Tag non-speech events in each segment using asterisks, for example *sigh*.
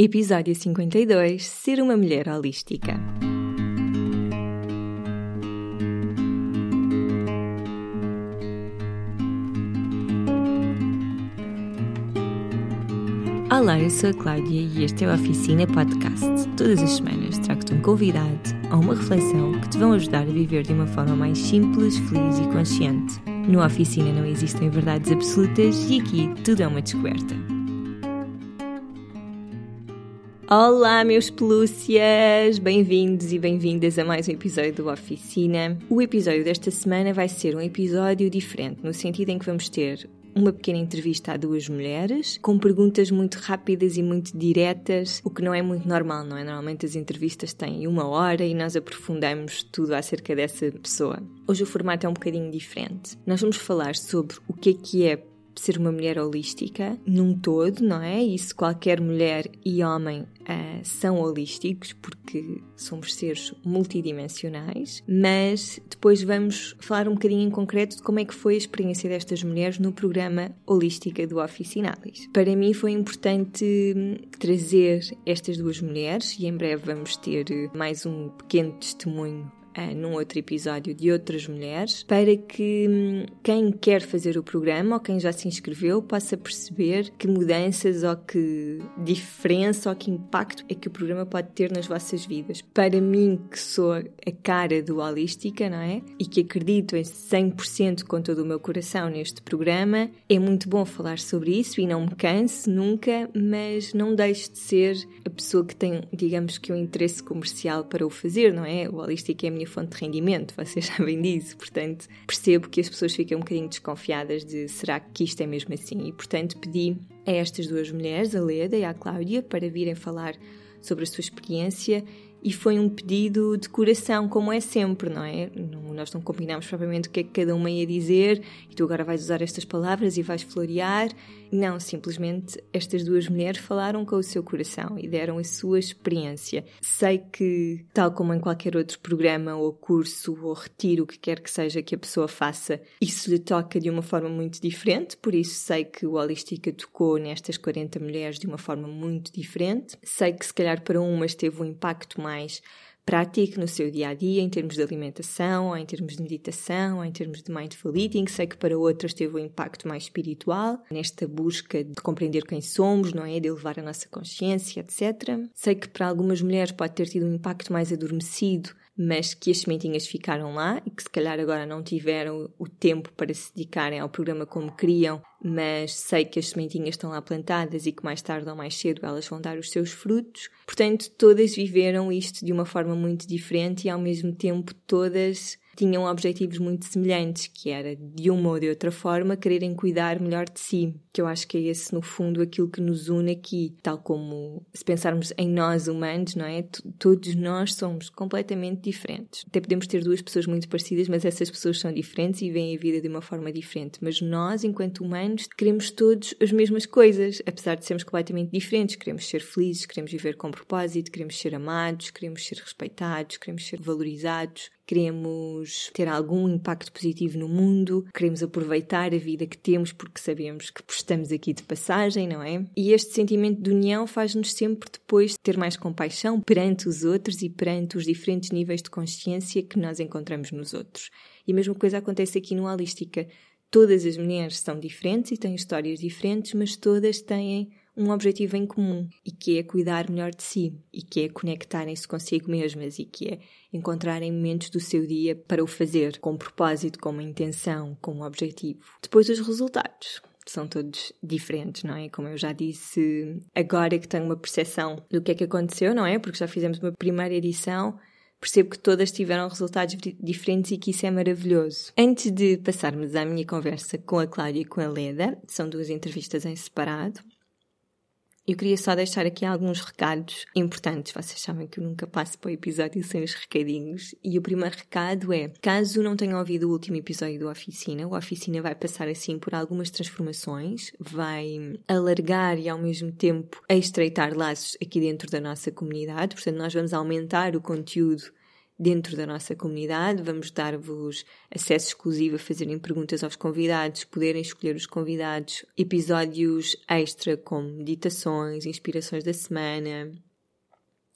Episódio 52 Ser uma mulher holística. Olá, eu sou a Cláudia e este é o Oficina Podcast. Todas as semanas trago-te um convidado ou uma reflexão que te vão ajudar a viver de uma forma mais simples, feliz e consciente. No Oficina não existem verdades absolutas e aqui tudo é uma descoberta. Olá, meus pelúcias! Bem-vindos e bem-vindas a mais um episódio do Oficina. O episódio desta semana vai ser um episódio diferente, no sentido em que vamos ter uma pequena entrevista a duas mulheres, com perguntas muito rápidas e muito diretas, o que não é muito normal, não é? Normalmente as entrevistas têm uma hora e nós aprofundamos tudo acerca dessa pessoa. Hoje o formato é um bocadinho diferente. Nós vamos falar sobre o que é que é ser uma mulher holística num todo, não é? Se qualquer mulher e homem uh, são holísticos, porque somos seres multidimensionais, mas depois vamos falar um bocadinho em concreto de como é que foi a experiência destas mulheres no programa Holística do Oficinalis. Para mim foi importante hum, trazer estas duas mulheres e em breve vamos ter mais um pequeno testemunho num outro episódio de outras mulheres, para que hum, quem quer fazer o programa ou quem já se inscreveu possa perceber que mudanças ou que diferença ou que impacto é que o programa pode ter nas vossas vidas. Para mim, que sou a cara do Holística, não é? E que acredito em 100% com todo o meu coração neste programa, é muito bom falar sobre isso e não me canse nunca, mas não deixe de ser a pessoa que tem, digamos que, um interesse comercial para o fazer, não é? O Holística é minha fonte de rendimento, vocês *laughs* sabem disso, portanto percebo que as pessoas ficam um bocadinho desconfiadas de será que isto é mesmo assim e portanto pedi a estas duas mulheres, a Leda e a Cláudia, para virem falar sobre a sua experiência e foi um pedido de coração, como é sempre, não é? Nós não combinamos propriamente o que é que cada uma ia dizer e tu agora vais usar estas palavras e vais florear. Não, simplesmente estas duas mulheres falaram com o seu coração e deram a sua experiência. Sei que, tal como em qualquer outro programa ou curso ou retiro, o que quer que seja que a pessoa faça, isso lhe toca de uma forma muito diferente, por isso sei que o Holística tocou nestas 40 mulheres de uma forma muito diferente. Sei que se calhar para umas teve um impacto mais prático no seu dia a dia, em termos de alimentação, ou em termos de meditação, ou em termos de mindful eating. Sei que para outras teve um impacto mais espiritual, nesta busca de compreender quem somos, não é? De elevar a nossa consciência, etc. Sei que para algumas mulheres pode ter tido um impacto mais adormecido mas que as sementinhas ficaram lá e que se calhar agora não tiveram o tempo para se dedicarem ao programa como queriam, mas sei que as sementinhas estão lá plantadas e que mais tarde ou mais cedo elas vão dar os seus frutos. Portanto, todas viveram isto de uma forma muito diferente e ao mesmo tempo todas tinham objetivos muito semelhantes, que era de uma ou de outra forma quererem cuidar melhor de si, que eu acho que é esse no fundo aquilo que nos une aqui, tal como se pensarmos em nós humanos, não é? T todos nós somos completamente diferentes. Até podemos ter duas pessoas muito parecidas, mas essas pessoas são diferentes e veem a vida de uma forma diferente. Mas nós, enquanto humanos, queremos todos as mesmas coisas, apesar de sermos completamente diferentes. Queremos ser felizes, queremos viver com propósito, queremos ser amados, queremos ser respeitados, queremos ser valorizados, queremos ter algum impacto positivo no mundo, queremos aproveitar a vida que temos porque sabemos que estamos aqui de passagem, não é? E este sentimento de união faz-nos sempre depois ter mais compaixão perante os outros e perante os diferentes níveis de consciência que nós encontramos nos outros. E a mesma coisa acontece aqui no Holística. Todas as mulheres são diferentes e têm histórias diferentes, mas todas têm um objetivo em comum e que é cuidar melhor de si e que é conectarem-se consigo mesmas e que é encontrarem momentos do seu dia para o fazer com propósito, com uma intenção, com um objetivo. Depois os resultados são todos diferentes, não é? Como eu já disse, agora que tenho uma percepção do que é que aconteceu, não é? Porque já fizemos uma primeira edição, percebo que todas tiveram resultados diferentes e que isso é maravilhoso. Antes de passarmos à minha conversa com a Cláudia e com a Leda, são duas entrevistas em separado, eu queria só deixar aqui alguns recados importantes. Vocês sabem que eu nunca passo para o episódio sem os recadinhos. E o primeiro recado é: caso não tenham ouvido o último episódio do Oficina, o Oficina vai passar assim por algumas transformações, vai alargar e ao mesmo tempo estreitar laços aqui dentro da nossa comunidade. Portanto, nós vamos aumentar o conteúdo dentro da nossa comunidade. Vamos dar-vos acesso exclusivo a fazerem perguntas aos convidados, poderem escolher os convidados, episódios extra como meditações, inspirações da semana,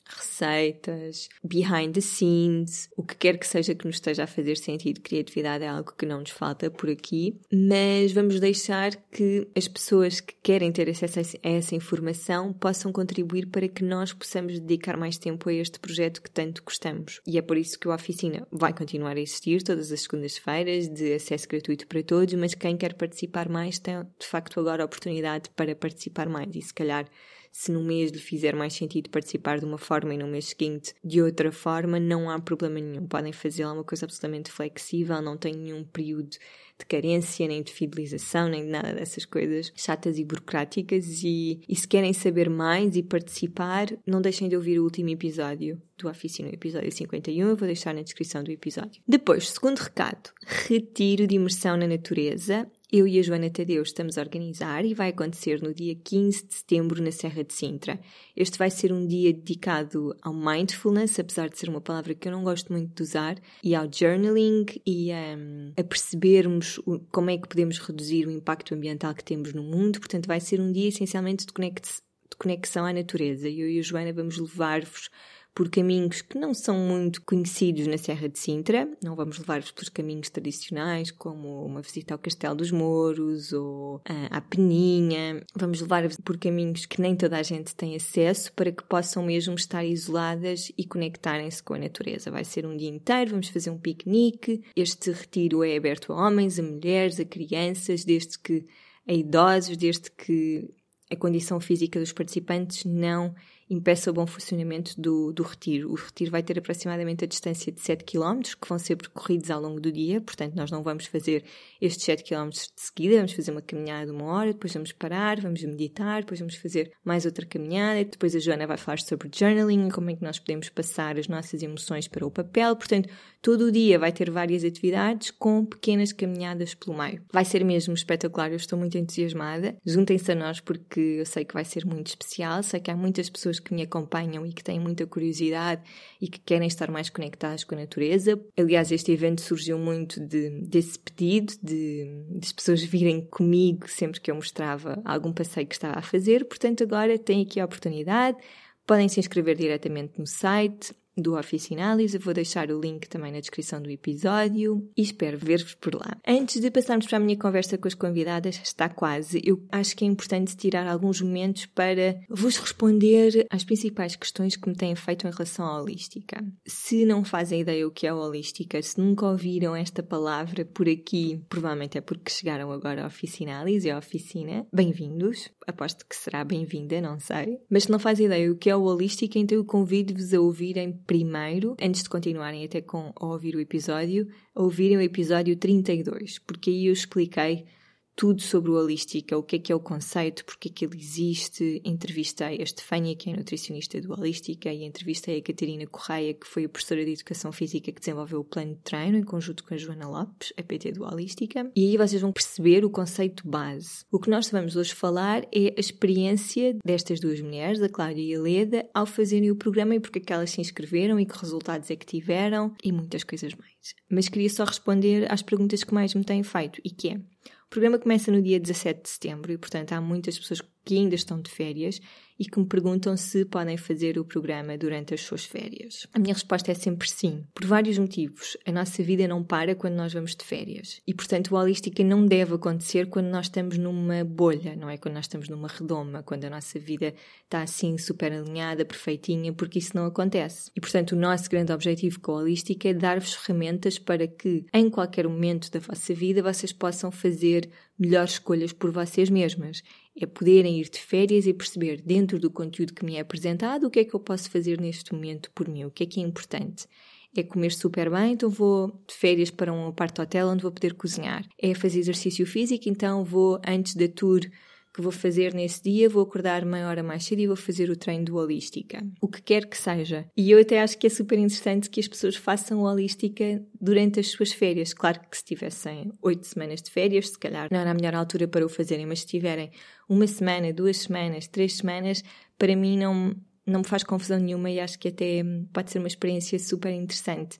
receitas, behind the scenes, o que quer que seja que nos esteja a fazer sentido. Criatividade é algo que não nos falta por aqui, mas vamos deixar que as pessoas que querem ter acesso a essa informação possam contribuir para que nós possamos dedicar mais tempo a este projeto que tanto gostamos. E é por isso que a oficina vai continuar a existir todas as segundas-feiras, de acesso gratuito para todos, mas quem quer participar mais tem de facto agora a oportunidade para participar mais e se calhar se no mês lhe fizer mais sentido participar de uma forma e no mês seguinte de outra forma, não há problema nenhum. Podem fazê-la é uma coisa absolutamente flexível, não tem nenhum período de carência, nem de fidelização, nem de nada dessas coisas chatas e burocráticas. E, e se querem saber mais e participar, não deixem de ouvir o último episódio do Oficina, o episódio 51, eu vou deixar na descrição do episódio. Depois, segundo recado, retiro de imersão na natureza eu e a Joana Tadeu estamos a organizar e vai acontecer no dia 15 de setembro na Serra de Sintra. Este vai ser um dia dedicado ao mindfulness, apesar de ser uma palavra que eu não gosto muito de usar, e ao journaling e um, a percebermos o, como é que podemos reduzir o impacto ambiental que temos no mundo. Portanto, vai ser um dia essencialmente de, de conexão à natureza. Eu e a Joana vamos levar-vos por caminhos que não são muito conhecidos na Serra de Sintra. Não vamos levar-vos pelos caminhos tradicionais, como uma visita ao Castelo dos Mouros ou à Peninha. Vamos levar-vos por caminhos que nem toda a gente tem acesso para que possam mesmo estar isoladas e conectarem-se com a natureza. Vai ser um dia inteiro, vamos fazer um piquenique. Este retiro é aberto a homens, a mulheres, a crianças, desde que a idosos, desde que a condição física dos participantes não impeça o bom funcionamento do, do retiro. O retiro vai ter aproximadamente a distância de 7 km, que vão ser percorridos ao longo do dia, portanto, nós não vamos fazer estes 7 km de seguida, vamos fazer uma caminhada de uma hora, depois vamos parar, vamos meditar, depois vamos fazer mais outra caminhada, depois a Joana vai falar sobre journaling, como é que nós podemos passar as nossas emoções para o papel, portanto, todo o dia vai ter várias atividades com pequenas caminhadas pelo meio. Vai ser mesmo espetacular, eu estou muito entusiasmada. Juntem-se a nós porque eu sei que vai ser muito especial, sei que há muitas pessoas que me acompanham e que têm muita curiosidade e que querem estar mais conectadas com a natureza. Aliás, este evento surgiu muito de, desse pedido, de, de as pessoas virem comigo sempre que eu mostrava algum passeio que estava a fazer. Portanto, agora têm aqui a oportunidade. Podem se inscrever diretamente no site do Oficinalis. Eu vou deixar o link também na descrição do episódio e espero ver-vos por lá. Antes de passarmos para a minha conversa com as convidadas, está quase. Eu acho que é importante tirar alguns momentos para vos responder às principais questões que me têm feito em relação à holística. Se não fazem ideia o que é holística, se nunca ouviram esta palavra por aqui, provavelmente é porque chegaram agora à Oficinalis e à oficina. Bem-vindos. Aposto que será bem-vinda, não sei. Mas se não fazem ideia o que é holística, então eu convido-vos a ouvirem primeiro, antes de continuarem até com a ouvir o episódio, ouvirem o episódio 32, porque aí eu expliquei tudo sobre o Holística, o que é que é o conceito, porque é que ele existe. Entrevistei a Estefânia, que é nutricionista do Holística, e entrevistei a Catarina Correia, que foi a professora de Educação Física que desenvolveu o plano de treino em conjunto com a Joana Lopes, a PT do Holística. E aí vocês vão perceber o conceito base. O que nós vamos hoje falar é a experiência destas duas mulheres, a Cláudia e a Leda, ao fazerem o programa e porque é que elas se inscreveram e que resultados é que tiveram e muitas coisas mais. Mas queria só responder às perguntas que mais me têm feito e que é o programa começa no dia 17 de setembro e, portanto, há muitas pessoas que ainda estão de férias e que me perguntam se podem fazer o programa durante as suas férias. A minha resposta é sempre sim, por vários motivos. A nossa vida não para quando nós vamos de férias e, portanto, o holística não deve acontecer quando nós estamos numa bolha, não é quando nós estamos numa redoma, quando a nossa vida está assim super alinhada, perfeitinha, porque isso não acontece. E, portanto, o nosso grande objetivo com a holística é dar-vos ferramentas para que, em qualquer momento da vossa vida, vocês possam fazer melhores escolhas por vocês mesmas. É poderem ir de férias e perceber, dentro do conteúdo que me é apresentado, o que é que eu posso fazer neste momento por mim, o que é que é importante. É comer super bem, então vou de férias para um apart-hotel onde vou poder cozinhar. É fazer exercício físico, então vou antes da tour que vou fazer nesse dia, vou acordar meia hora mais cedo e vou fazer o treino do Holística. O que quer que seja. E eu até acho que é super interessante que as pessoas façam Holística durante as suas férias. Claro que se tivessem oito semanas de férias, se calhar não era a melhor altura para o fazerem, mas se tiverem uma semana, duas semanas, três semanas, para mim não não me faz confusão nenhuma e acho que até pode ser uma experiência super interessante.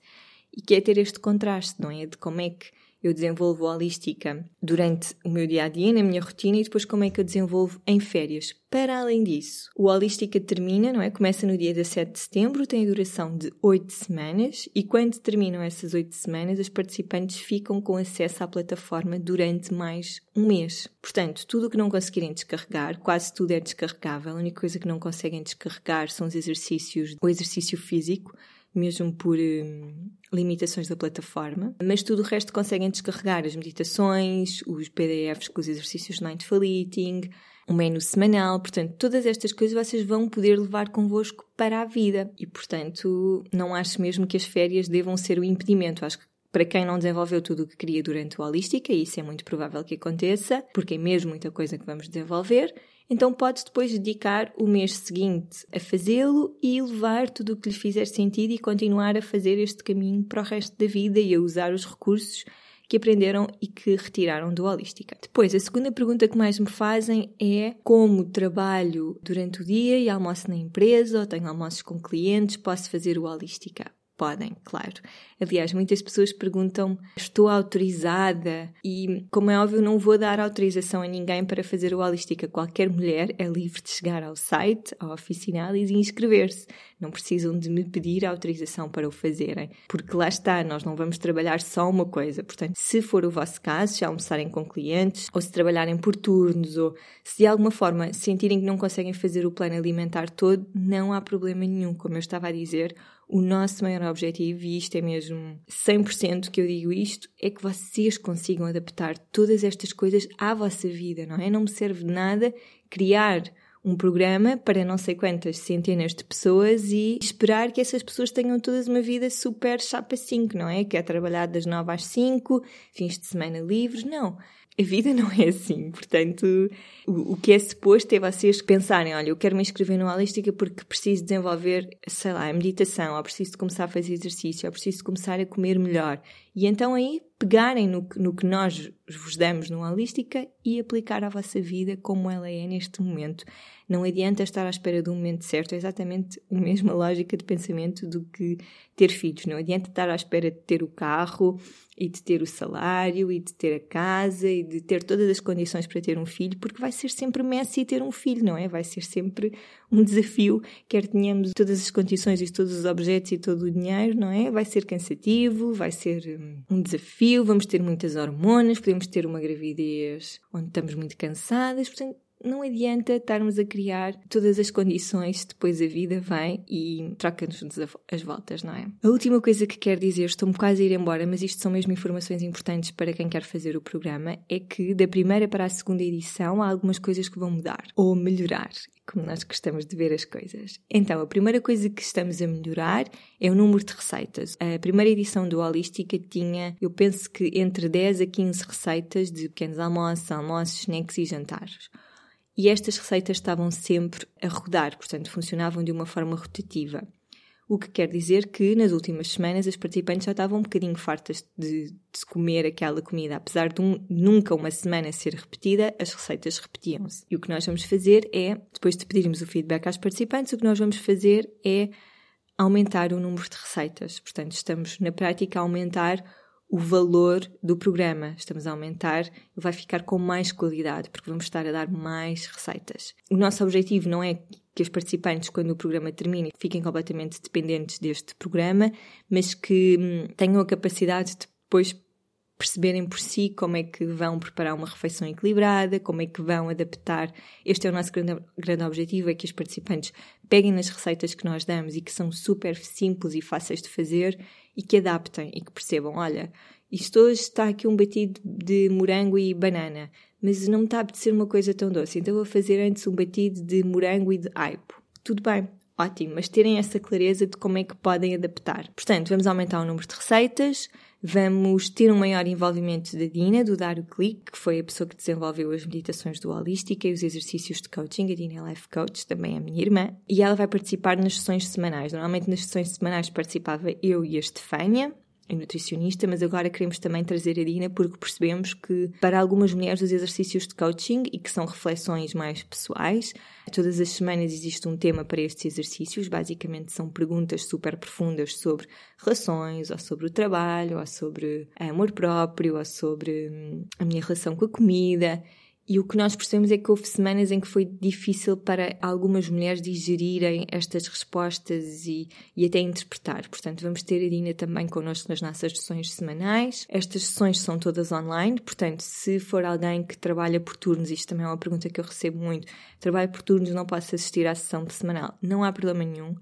E que é ter este contraste, não é? De como é que eu desenvolvo holística durante o meu dia a dia, na minha rotina, e depois como é que eu desenvolvo em férias. Para além disso, o holística termina, não é? Começa no dia 17 de setembro, tem a duração de 8 semanas, e quando terminam essas 8 semanas, os participantes ficam com acesso à plataforma durante mais um mês. Portanto, tudo o que não conseguirem descarregar, quase tudo é descarregável, a única coisa que não conseguem descarregar são os exercícios, o exercício físico, mesmo por hum, limitações da plataforma, mas tudo o resto conseguem descarregar as meditações, os PDFs com os exercícios de Mindful Eating, um menu semanal, portanto, todas estas coisas vocês vão poder levar convosco para a vida e, portanto, não acho mesmo que as férias devam ser o impedimento. Acho que para quem não desenvolveu tudo o que queria durante o Holística, isso é muito provável que aconteça, porque é mesmo muita coisa que vamos desenvolver, então podes depois dedicar o mês seguinte a fazê-lo e levar tudo o que lhe fizer sentido e continuar a fazer este caminho para o resto da vida e a usar os recursos que aprenderam e que retiraram do Holística. Depois, a segunda pergunta que mais me fazem é como trabalho durante o dia e almoço na empresa ou tenho almoços com clientes, posso fazer o Holística? Podem, claro. Aliás, muitas pessoas perguntam: estou autorizada? E, como é óbvio, não vou dar autorização a ninguém para fazer o Holística. Qualquer mulher é livre de chegar ao site, à oficina e inscrever-se. Não precisam de me pedir autorização para o fazerem, porque lá está, nós não vamos trabalhar só uma coisa. Portanto, se for o vosso caso, se almoçarem com clientes, ou se trabalharem por turnos, ou se de alguma forma sentirem que não conseguem fazer o plano alimentar todo, não há problema nenhum. Como eu estava a dizer, o nosso maior objetivo, e isto é mesmo 100% que eu digo isto, é que vocês consigam adaptar todas estas coisas à vossa vida, não é? Não me serve de nada criar um programa para não sei quantas centenas de pessoas e esperar que essas pessoas tenham todas uma vida super chapa 5, não é? Que é trabalhar das 9 às 5, fins de semana livres, não a vida não é assim. Portanto, o, o, que é suposto é vocês pensarem: olha, eu quero me inscrever no Holística porque preciso desenvolver, sei lá, a meditação, ou preciso começar a fazer exercício, ou preciso começar a comer melhor. E então aí pegarem no, no que nós vos damos no Holística e aplicar à vossa vida como ela é neste momento. Não adianta estar à espera do momento certo, é exatamente a mesma *laughs* lógica de pensamento do que ter filhos. Não adianta estar à espera de ter o carro e de ter o salário e de ter a casa e de ter todas as condições para ter um filho, porque vai ser sempre messy ter um filho, não é? Vai ser sempre um desafio, quer tenhamos todas as condições e todos os objetos e todo o dinheiro, não é? Vai ser cansativo, vai ser hum, um desafio, vamos ter muitas hormonas, podemos ter uma gravidez onde estamos muito cansadas, portanto, não adianta estarmos a criar todas as condições, depois a vida vem e troca-nos as voltas, não é? A última coisa que quero dizer, estou-me quase a ir embora, mas isto são mesmo informações importantes para quem quer fazer o programa, é que da primeira para a segunda edição há algumas coisas que vão mudar ou melhorar como nós gostamos de ver as coisas. Então, a primeira coisa que estamos a melhorar é o número de receitas. A primeira edição do Holística tinha, eu penso que entre 10 a 15 receitas de pequenos almoços, almoços, snacks e jantares e estas receitas estavam sempre a rodar, portanto funcionavam de uma forma rotativa. O que quer dizer que nas últimas semanas as participantes já estavam um bocadinho fartas de, de comer aquela comida. Apesar de um, nunca uma semana ser repetida, as receitas repetiam-se. E o que nós vamos fazer é, depois de pedirmos o feedback às participantes, o que nós vamos fazer é aumentar o número de receitas. Portanto, estamos na prática a aumentar o valor do programa. Estamos a aumentar, vai ficar com mais qualidade, porque vamos estar a dar mais receitas. O nosso objetivo não é que os participantes, quando o programa termine, fiquem completamente dependentes deste programa, mas que hum, tenham a capacidade de depois perceberem por si como é que vão preparar uma refeição equilibrada, como é que vão adaptar. Este é o nosso grande, grande objetivo, é que os participantes peguem nas receitas que nós damos e que são super simples e fáceis de fazer e que adaptem e que percebam, olha, isto hoje está aqui um batido de morango e banana, mas não me está a apetecer uma coisa tão doce, então vou fazer antes um batido de morango e de aipo. Tudo bem, ótimo, mas terem essa clareza de como é que podem adaptar. Portanto, vamos aumentar o número de receitas, vamos ter um maior envolvimento da Dina, do Dar o Clique, que foi a pessoa que desenvolveu as meditações do Holística e os exercícios de coaching. A Dina é Life Coach, também é minha irmã, e ela vai participar nas sessões semanais. Normalmente nas sessões semanais participava eu e a Estefânia, é nutricionista, mas agora queremos também trazer a Dina porque percebemos que para algumas mulheres os exercícios de coaching e que são reflexões mais pessoais, todas as semanas existe um tema para estes exercícios, basicamente são perguntas super profundas sobre relações, ou sobre o trabalho, ou sobre amor próprio, ou sobre hum, a minha relação com a comida. E o que nós percebemos é que houve semanas em que foi difícil para algumas mulheres digerirem estas respostas e, e até interpretar. Portanto, vamos ter a Dina também connosco nas nossas sessões semanais. Estas sessões são todas online, portanto, se for alguém que trabalha por turnos, isto também é uma pergunta que eu recebo muito, trabalha por turnos, não posso assistir à sessão semanal, não há problema nenhum.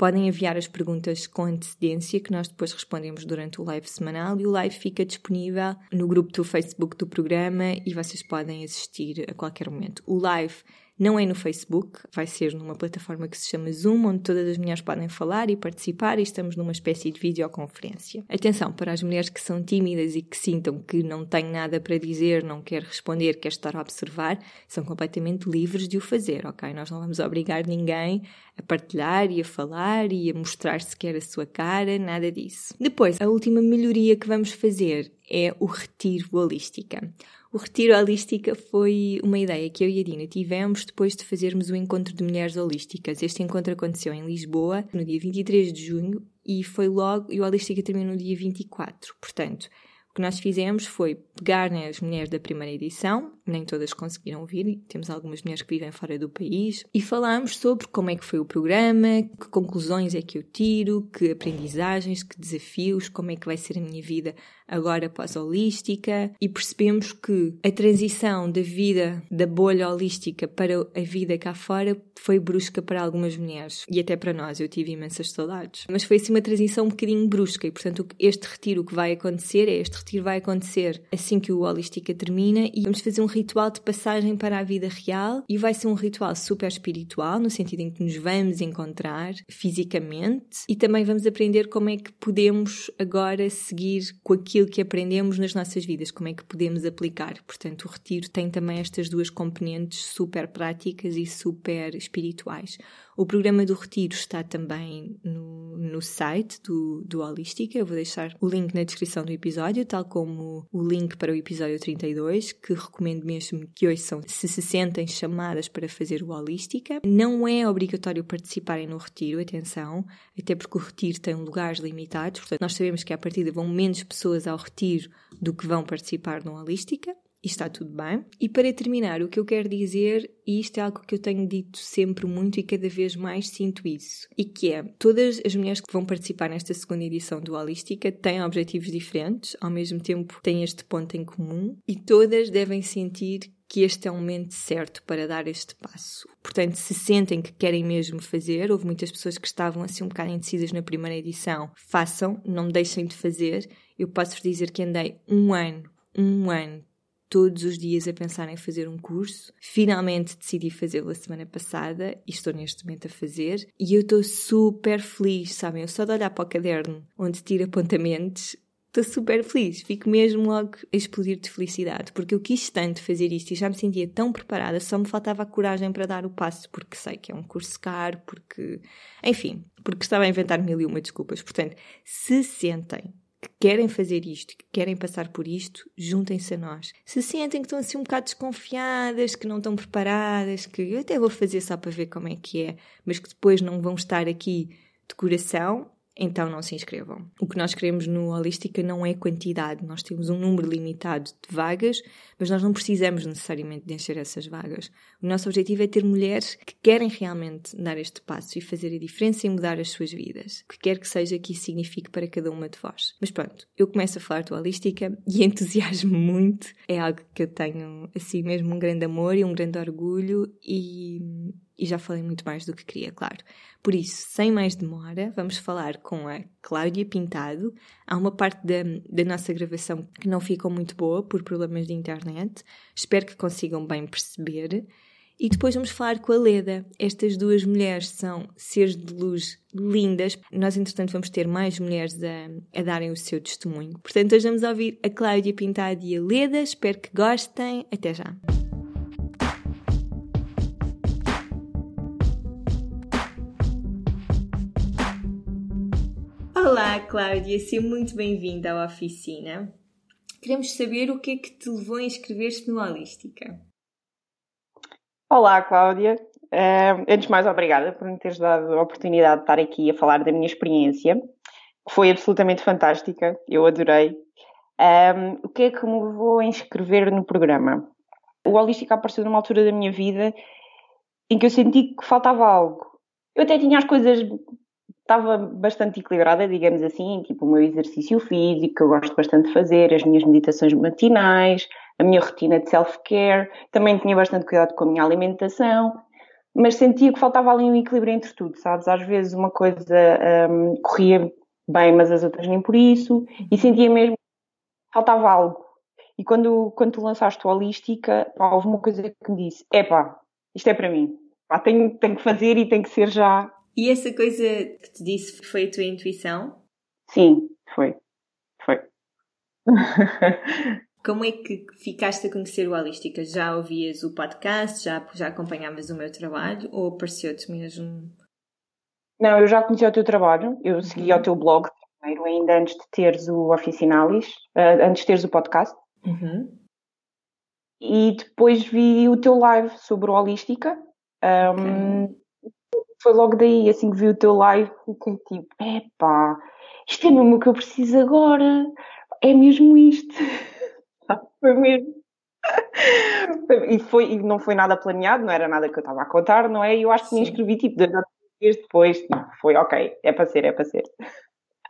Podem enviar as perguntas com antecedência, que nós depois respondemos durante o live semanal e o live fica disponível no grupo do Facebook do programa e vocês podem assistir a qualquer momento. O live não é no Facebook, vai ser numa plataforma que se chama Zoom, onde todas as mulheres podem falar e participar e estamos numa espécie de videoconferência. Atenção para as mulheres que são tímidas e que sintam que não têm nada para dizer, não quer responder, quer estar a observar, são completamente livres de o fazer, ok? Nós não vamos obrigar ninguém a partilhar e a falar e a mostrar sequer a sua cara, nada disso. Depois, a última melhoria que vamos fazer é o retiro holística. O Retiro Holística foi uma ideia que eu e a Dina tivemos depois de fazermos o Encontro de Mulheres Holísticas. Este encontro aconteceu em Lisboa no dia 23 de junho e foi logo, e o Holística terminou no dia 24. Portanto, o que nós fizemos foi pegar nas mulheres da primeira edição, nem todas conseguiram vir, temos algumas mulheres que vivem fora do país, e falámos sobre como é que foi o programa, que conclusões é que eu tiro, que aprendizagens, que desafios, como é que vai ser a minha vida agora pós-holística, e percebemos que a transição da vida da bolha holística para a vida cá fora foi brusca para algumas mulheres, e até para nós, eu tive imensas saudades. Mas foi assim uma transição um bocadinho brusca, e portanto este retiro que vai acontecer é este retiro vai acontecer assim que o Holística termina e vamos fazer um ritual de passagem para a vida real e vai ser um ritual super espiritual, no sentido em que nos vamos encontrar fisicamente e também vamos aprender como é que podemos agora seguir com aquilo que aprendemos nas nossas vidas, como é que podemos aplicar. Portanto, o retiro tem também estas duas componentes super práticas e super espirituais. O programa do retiro está também no, no site do, do Holística. Eu vou deixar o link na descrição do episódio, tal como o link para o episódio 32, que recomendo mesmo que hoje são se se sentem chamadas para fazer o Holística. Não é obrigatório participarem no retiro, atenção, até porque o retiro tem lugares limitados, portanto, nós sabemos que à partida vão menos pessoas ao retiro do que vão participar no Holística e está tudo bem. E para terminar, o que eu quero dizer, e isto é algo que eu tenho dito sempre muito e cada vez mais sinto isso, e que é, todas as mulheres que vão participar nesta segunda edição do Holística têm objetivos diferentes, ao mesmo tempo têm este ponto em comum, e todas devem sentir que este é o momento certo para dar este passo. Portanto, se sentem que querem mesmo fazer, houve muitas pessoas que estavam assim um bocado indecisas na primeira edição, façam, não deixem de fazer. Eu posso-vos dizer que andei um ano, um ano todos os dias a pensar em fazer um curso. Finalmente decidi fazê-lo a semana passada e estou neste momento a fazer. E eu estou super feliz, sabem? Eu só de olhar para o caderno onde tiro apontamentos, estou super feliz. Fico mesmo logo a explodir de felicidade, porque eu quis tanto fazer isto e já me sentia tão preparada, só me faltava a coragem para dar o passo, porque sei que é um curso caro, porque. Enfim, porque estava a inventar mil e uma desculpas. Portanto, se sentem que querem fazer isto, que querem passar por isto, juntem-se a nós. Se sentem que estão assim um bocado desconfiadas, que não estão preparadas, que eu até vou fazer só para ver como é que é, mas que depois não vão estar aqui de coração, então não se inscrevam. O que nós queremos no Holística não é quantidade, nós temos um número limitado de vagas, mas nós não precisamos necessariamente de encher essas vagas. O nosso objetivo é ter mulheres que querem realmente dar este passo e fazer a diferença e mudar as suas vidas, o que quer que seja que isso signifique para cada uma de vós. Mas pronto, eu começo a falar do Holística e *laughs* entusiasmo muito, é algo que eu tenho assim mesmo um grande amor e um grande orgulho e e já falei muito mais do que queria, claro. Por isso, sem mais demora, vamos falar com a Cláudia Pintado. Há uma parte da, da nossa gravação que não ficou muito boa por problemas de internet. Espero que consigam bem perceber. E depois vamos falar com a Leda. Estas duas mulheres são seres de luz lindas. Nós, entretanto, vamos ter mais mulheres a, a darem o seu testemunho. Portanto, hoje vamos ouvir a Cláudia Pintado e a Leda. Espero que gostem. Até já! Olá, Cláudia, seja muito bem-vinda à oficina. Queremos saber o que é que te levou a inscrever-te no Holística. Olá, Cláudia. Uh, antes de mais, obrigada por me teres dado a oportunidade de estar aqui a falar da minha experiência, que foi absolutamente fantástica, eu adorei. Um, o que é que me levou a inscrever no programa? O Holística apareceu numa altura da minha vida em que eu senti que faltava algo. Eu até tinha as coisas estava bastante equilibrada, digamos assim, tipo o meu exercício físico, que eu gosto bastante de fazer, as minhas meditações matinais, a minha rotina de self-care, também tinha bastante cuidado com a minha alimentação, mas sentia que faltava ali um equilíbrio entre tudo, sabes? Às vezes uma coisa um, corria bem, mas as outras nem por isso, e sentia mesmo que faltava algo. E quando, quando tu lançaste o Holística, pá, houve uma coisa que me disse: epá, isto é para mim, pá, tenho, tenho que fazer e tem que ser já e essa coisa que te disse foi a tua intuição? Sim, foi. Foi. *laughs* Como é que ficaste a conhecer o Holística? Já ouvias o podcast? Já, já acompanhavas o meu trabalho? Ou apareceu-te mesmo? Não, eu já conhecia o teu trabalho. Eu uhum. segui o teu blog primeiro, ainda antes de teres o Oficinalis, uh, antes de teres o podcast. Uhum. E depois vi o teu live sobre o Holística. Um, okay foi logo daí, assim que vi o teu live, fiquei tipo, epá, isto é mesmo o que eu preciso agora, é mesmo isto. *laughs* foi mesmo. e, foi, e não foi nada planeado, não era nada que eu estava a contar, não é? E eu acho que me inscrevi tipo dois dias depois, tipo, foi ok, é para ser, é para ser.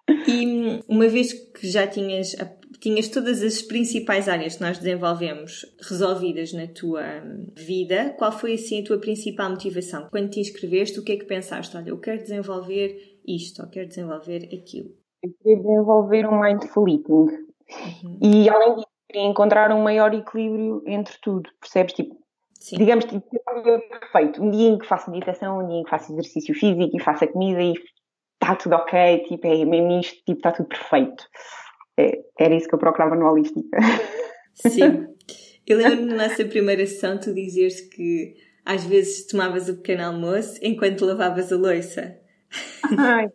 E uma vez que já tinhas, tinhas todas as principais áreas que nós desenvolvemos resolvidas na tua vida, qual foi assim a tua principal motivação? Quando te inscreveste, o que é que pensaste? Olha, eu quero desenvolver isto, ou quero desenvolver aquilo. Eu queria desenvolver um mindful eating. Uhum. E além disso, queria encontrar um maior equilíbrio entre tudo, percebes? Tipo, Sim. digamos tipo, perfeito. Um dia em que faço meditação, um dia em que faço exercício físico e faço a comida e está tudo ok, tipo, é mesmo isto, tipo, está tudo perfeito. É, era isso que eu procurava no Holística. Sim. *laughs* Eu lembro na nossa primeira sessão tu dizeres que às vezes tomavas o pequeno almoço enquanto lavavas a louça. Ai.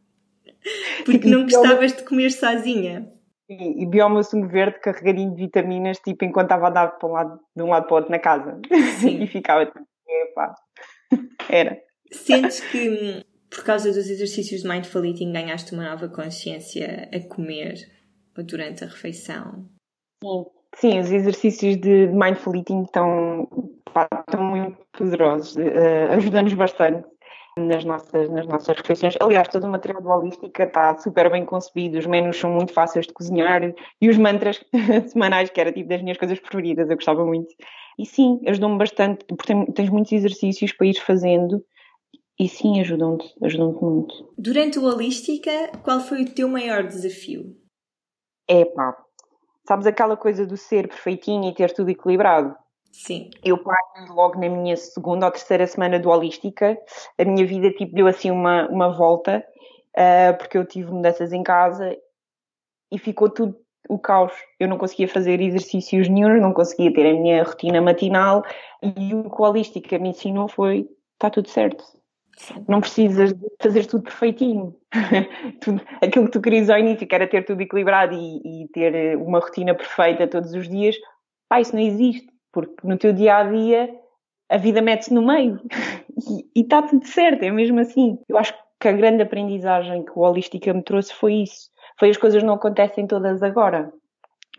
Porque não gostavas de comer sozinha. E bebia o meu sumo verde carregadinho de vitaminas, tipo, enquanto estava a dar para um lado, de um lado para o outro na casa. Sim. *laughs* e ficava tipo, epá. Era. Sentes que por causa dos exercícios de mindful eating, ganhaste uma nova consciência a comer durante a refeição? Sim, os exercícios de mindful eating estão, pá, estão muito poderosos, uh, ajudam-nos bastante nas nossas, nas nossas refeições. Aliás, todo o material do Holística está super bem concebido, os menus são muito fáceis de cozinhar e os mantras *laughs* semanais, que era tipo das minhas coisas preferidas, eu gostava muito. E sim, ajudou-me bastante, porque tens muitos exercícios para ir fazendo e sim, ajudam-te, ajudam-te muito. Durante o Holística, qual foi o teu maior desafio? É pá, sabes aquela coisa do ser perfeitinho e ter tudo equilibrado? Sim. Eu, logo na minha segunda ou terceira semana do Holística, a minha vida tipo deu assim uma, uma volta, uh, porque eu tive mudanças em casa e ficou tudo o caos. Eu não conseguia fazer exercícios nenhum, não conseguia ter a minha rotina matinal e o que o Holística me ensinou foi, está tudo certo não precisas de fazer tudo perfeitinho. *laughs* tudo, aquilo que tu querias ao início, que era ter tudo equilibrado e, e, ter eh, uma rotina perfeita todos os dias, pá, isso não existe, porque no teu dia a dia a vida mete-se no meio *laughs* e está tudo certo, é mesmo assim. Eu acho que a grande aprendizagem que o Holística me trouxe foi isso. Foi as coisas não acontecem todas agora.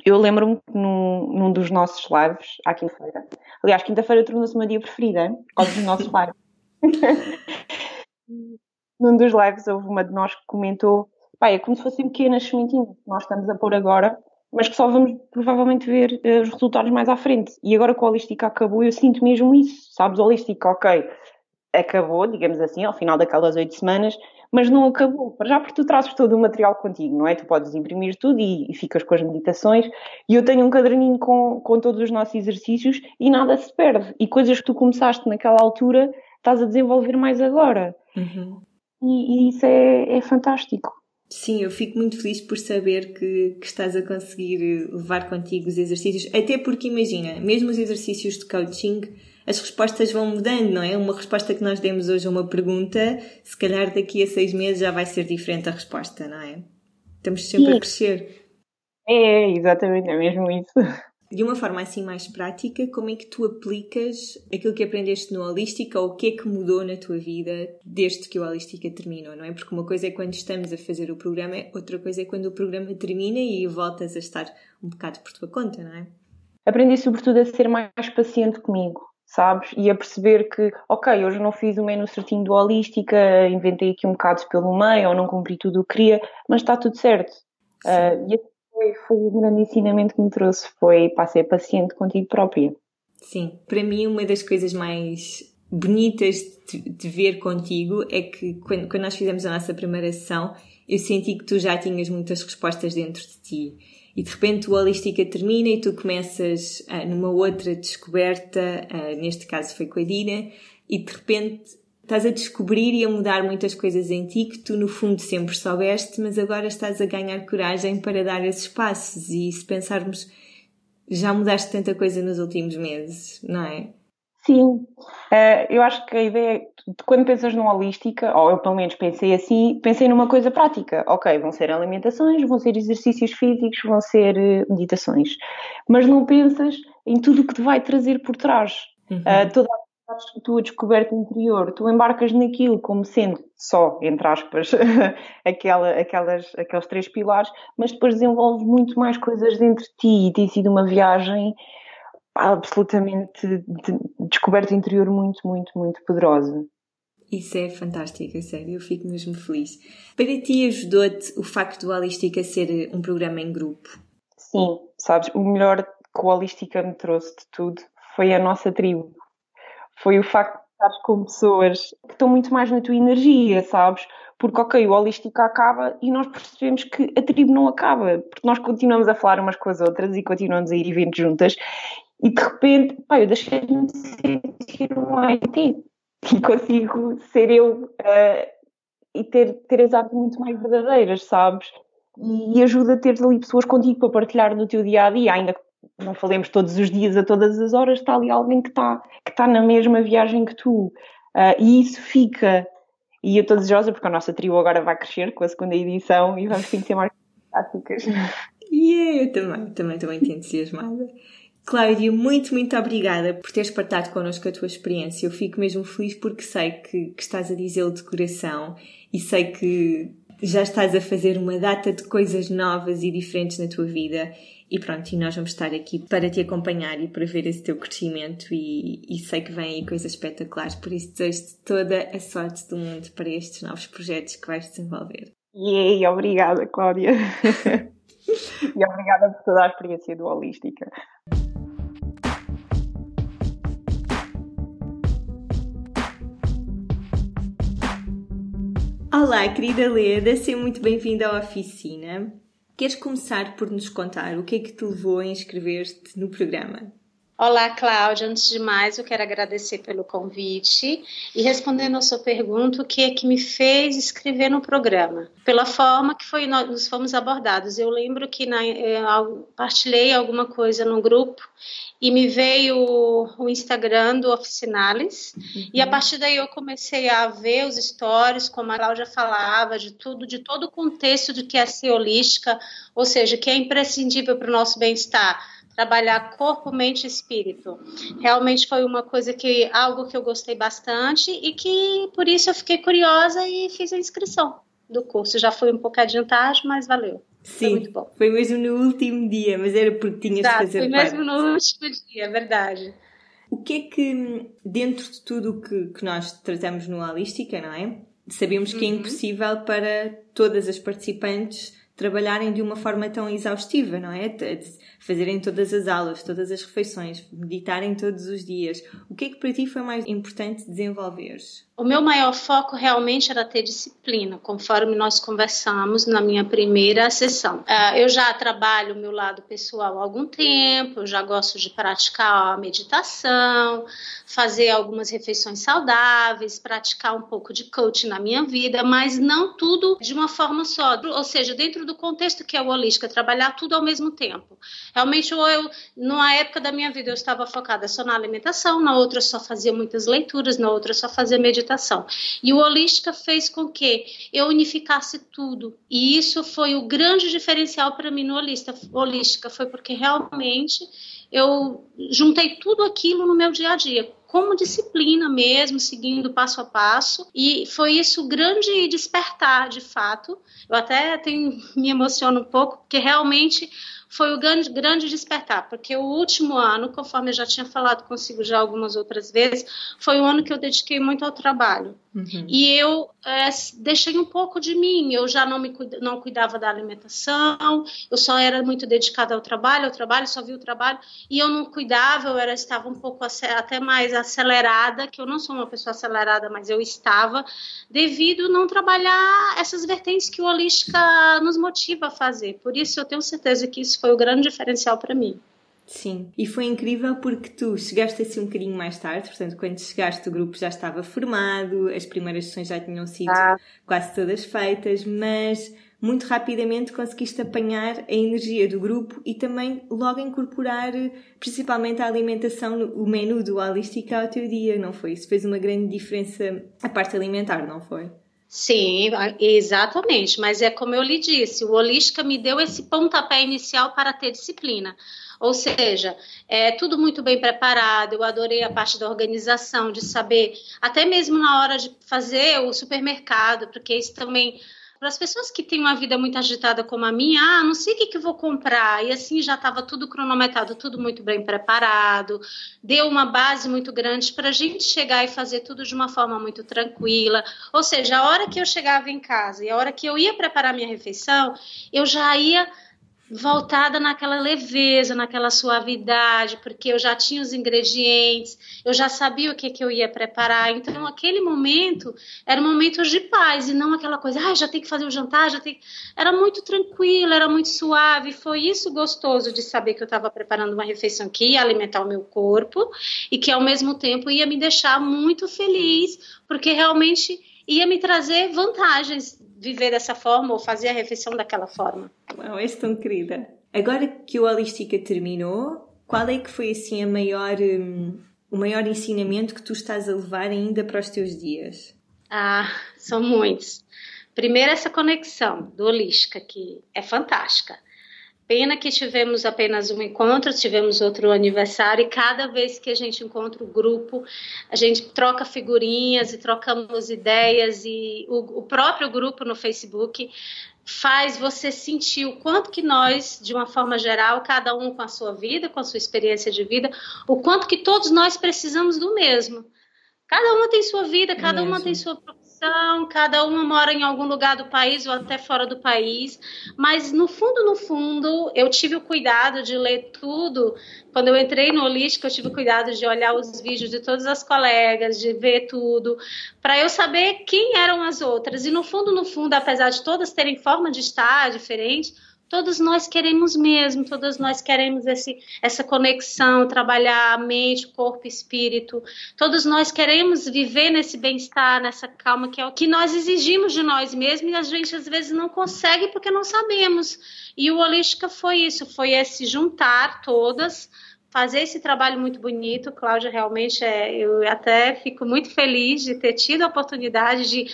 Eu lembro-me que num, num dos nossos lives, à quinta-feira, aliás, quinta-feira tornou-se meu dia preferido, hein? dos nossos lives. *laughs* Num dos lives houve uma de nós que comentou pá, é como se fossem pequenas sementinhas que nós estamos a pôr agora, mas que só vamos provavelmente ver uh, os resultados mais à frente. E agora que o Holística acabou, eu sinto mesmo isso, sabes? O Holística, ok, acabou, digamos assim, ao final daquelas oito semanas, mas não acabou. Já porque tu trazes todo o material contigo, não é? Tu podes imprimir tudo e, e ficas com as meditações. E eu tenho um caderninho com, com todos os nossos exercícios e nada se perde. E coisas que tu começaste naquela altura estás a desenvolver mais agora. Uhum. E, e, isso é, é, fantástico. Sim, eu fico muito feliz por saber que, que, estás a conseguir levar contigo os exercícios, até porque imagina, mesmo os exercícios de coaching, as respostas vão mudando, não é? Uma resposta que nós demos hoje a uma pergunta, se calhar daqui a seis meses já vai ser diferente a resposta, não é? Estamos sempre Sim. a crescer. É, exatamente, é mesmo isso. De uma forma assim mais prática, como é que tu aplicas aquilo que aprendeste no Holística ou o que é que mudou na tua vida desde que o Holística terminou, não é? Porque uma coisa é quando estamos a fazer o programa, outra coisa é quando o programa termina e voltas a estar um bocado por tua conta, não é? Aprendi sobretudo a ser mais paciente comigo, sabes? E a perceber que, ok, hoje não fiz o menu certinho do Holística, inventei aqui um bocado pelo meio ou não cumpri tudo o que queria, mas está tudo certo. Uh, e foi, foi o grande ensinamento que me trouxe, foi para ser paciente contigo própria. Sim, para mim uma das coisas mais bonitas de, de, ver contigo é que quando, quando nós fizemos a nossa primeira sessão, eu senti que tu já tinhas muitas respostas dentro de ti. E de repente o Holística termina e tu começas uh, numa outra descoberta, uh, neste caso foi com a Dina, e de repente estás a descobrir e a mudar muitas coisas em ti que tu no fundo sempre soubeste, mas agora estás a ganhar coragem para dar esses passos e se pensarmos já mudaste tanta coisa nos últimos meses, não é? Sim, uh, eu acho que a ideia, quando pensas numa holística, ou eu pelo menos pensei assim, pensei numa coisa prática. Ok, vão ser alimentações, vão ser exercícios físicos, vão ser uh, meditações. Mas não pensas em tudo o que te vai trazer por trás. Uhum. Uh, toda a a tua descoberta interior, tu embarcas naquilo como sendo só, entre aspas, *laughs* aquela, aquelas, aqueles três pilares, mas depois desenvolves muito mais coisas dentro de ti e tem sido uma viagem absolutamente de descoberta interior muito, muito, muito poderosa. Isso é fantástico, a sério, eu fico mesmo feliz. Para ti ajudou-te o facto do Holística ser um programa em grupo? Sim, sabes, o melhor que o Holística me trouxe de tudo foi a nossa tribo foi o facto de estar com pessoas que estão muito mais na tua energia, sabes? Porque, ok, o holístico acaba e nós percebemos que a tribo não acaba, porque nós continuamos a falar umas com as outras e continuamos a ir eventos juntas e de repente, pá, eu deixei-me de sentir um IT *laughs* e consigo ser eu uh, e ter, ter as artes muito mais verdadeiras, sabes? E, e ajuda a ter ali pessoas contigo para partilhar no teu dia a dia, ainda que não falemos todos os dias, a todas as horas, está ali alguém que está, que está na mesma viagem que tu. Uh, e isso fica. E eu estou desejosa porque a nossa tribo agora vai crescer com a segunda edição e vamos ter mais fantásticas. E yeah, eu também, também estou muito entusiasmada. Cláudia, muito, muito obrigada por teres partilhado connosco a tua experiência. Eu fico mesmo feliz porque sei que, que estás a dizê-lo de coração e sei que já estás a fazer uma data de coisas novas e diferentes na tua vida e pronto, e nós vamos estar aqui para te acompanhar e para ver esse teu crescimento e, e sei que vem aí coisas espetaculares, por isso desejo-te toda a sorte do mundo para estes novos projetos que vais desenvolver. Yay, obrigada, Cláudia. *laughs* e obrigada por toda a experiência do Holística. Olá, querida Leda, seja muito bem-vinda à oficina. Queres começar por nos contar o que é que te levou a inscrever-te no programa? Olá, Cláudia. Antes de mais, eu quero agradecer pelo convite e respondendo a sua pergunta, o que é que me fez escrever no programa? Pela forma que foi nós fomos abordados. Eu lembro que na, eu partilhei alguma coisa no grupo e me veio o Instagram do Oficinales uhum. e a partir daí eu comecei a ver os stories, como a Cláudia falava, de tudo, de todo o contexto do que é ser holística, ou seja, que é imprescindível para o nosso bem-estar, trabalhar corpo, mente e espírito. Realmente foi uma coisa que, algo que eu gostei bastante e que por isso eu fiquei curiosa e fiz a inscrição do curso. Já foi um pouquinho tarde, mas valeu. Sim, foi, foi, mesmo no último dia, mas era porque tinhas Exato, de fazer foi mesmo no último dia, é verdade. O que é que, dentro de tudo que, que nós tratamos no Holística, não é? Sabemos que é uhum. é impossível para todas as participantes trabalharem de uma forma tão exaustiva, não é? Fazerem todas as aulas, todas as refeições, meditarem todos os dias. O que é que para ti foi mais importante desenvolveres? O meu maior foco realmente era ter disciplina, conforme nós conversamos na minha primeira sessão. Uh, eu já trabalho o meu lado pessoal há algum tempo, eu já gosto de praticar a meditação, fazer algumas refeições saudáveis, praticar um pouco de coaching na minha vida, mas não tudo de uma forma só. Ou seja, dentro do contexto que é o holística, trabalhar tudo ao mesmo tempo. Realmente, eu, eu, numa época da minha vida, eu estava focada só na alimentação, na outra só fazia muitas leituras, na outra só fazia meditação. E o holística fez com que eu unificasse tudo. E isso foi o grande diferencial para mim no holística, holística, foi porque realmente eu juntei tudo aquilo no meu dia a dia, como disciplina mesmo, seguindo passo a passo, e foi isso o grande despertar, de fato. Eu até tenho, me emociono um pouco, porque realmente foi o grande, grande despertar, porque o último ano, conforme eu já tinha falado consigo já algumas outras vezes, foi o ano que eu dediquei muito ao trabalho. Uhum. E eu é, deixei um pouco de mim, eu já não, me, não cuidava da alimentação, eu só era muito dedicada ao trabalho, ao trabalho, só via o trabalho, e eu não cuidava, eu era, estava um pouco até mais acelerada, que eu não sou uma pessoa acelerada, mas eu estava, devido não trabalhar essas vertentes que o Holística nos motiva a fazer. Por isso eu tenho certeza que isso foi o grande diferencial para mim. Sim, e foi incrível porque tu chegaste assim um bocadinho mais tarde, portanto, quando chegaste o grupo já estava formado, as primeiras sessões já tinham sido ah. quase todas feitas, mas muito rapidamente conseguiste apanhar a energia do grupo e também logo incorporar principalmente a alimentação, o menu do Holística ao teu dia, não foi? Isso fez uma grande diferença a parte alimentar, não foi? Sim, exatamente. Mas é como eu lhe disse, o Holística me deu esse pontapé inicial para ter disciplina. Ou seja, é tudo muito bem preparado. Eu adorei a parte da organização, de saber, até mesmo na hora de fazer o supermercado, porque isso também para as pessoas que têm uma vida muito agitada como a minha, ah, não sei o que, que vou comprar. E assim já estava tudo cronometrado, tudo muito bem preparado, deu uma base muito grande para a gente chegar e fazer tudo de uma forma muito tranquila. Ou seja, a hora que eu chegava em casa e a hora que eu ia preparar minha refeição, eu já ia voltada naquela leveza, naquela suavidade, porque eu já tinha os ingredientes, eu já sabia o que, que eu ia preparar. Então, aquele momento era um momento de paz e não aquela coisa, ah, já tem que fazer o jantar, já tem. Era muito tranquilo, era muito suave. Foi isso gostoso de saber que eu estava preparando uma refeição que ia alimentar o meu corpo e que ao mesmo tempo ia me deixar muito feliz, porque realmente ia me trazer vantagens viver dessa forma ou fazer a refeição daquela forma. Uau, és tão querida. Agora que o Holística terminou, qual é que foi assim a maior, um, o maior ensinamento que tu estás a levar ainda para os teus dias? Ah, são muitos. Primeiro essa conexão do Holística, que é fantástica. Pena que tivemos apenas um encontro, tivemos outro aniversário e cada vez que a gente encontra o grupo, a gente troca figurinhas e trocamos ideias e o, o próprio grupo no Facebook faz você sentir o quanto que nós, de uma forma geral, cada um com a sua vida, com a sua experiência de vida, o quanto que todos nós precisamos do mesmo. Cada uma tem sua vida, cada uma tem sua profissão, cada uma mora em algum lugar do país ou até fora do país, mas no fundo, no fundo, eu tive o cuidado de ler tudo. Quando eu entrei no Holístico, eu tive o cuidado de olhar os vídeos de todas as colegas, de ver tudo, para eu saber quem eram as outras. E no fundo, no fundo, apesar de todas terem forma de estar diferente, Todos nós queremos mesmo, todos nós queremos esse, essa conexão, trabalhar a mente, corpo espírito. Todos nós queremos viver nesse bem-estar, nessa calma, que é o que nós exigimos de nós mesmos e a gente às vezes não consegue porque não sabemos. E o Holística foi isso, foi esse juntar todas, fazer esse trabalho muito bonito. Cláudia, realmente, é, eu até fico muito feliz de ter tido a oportunidade de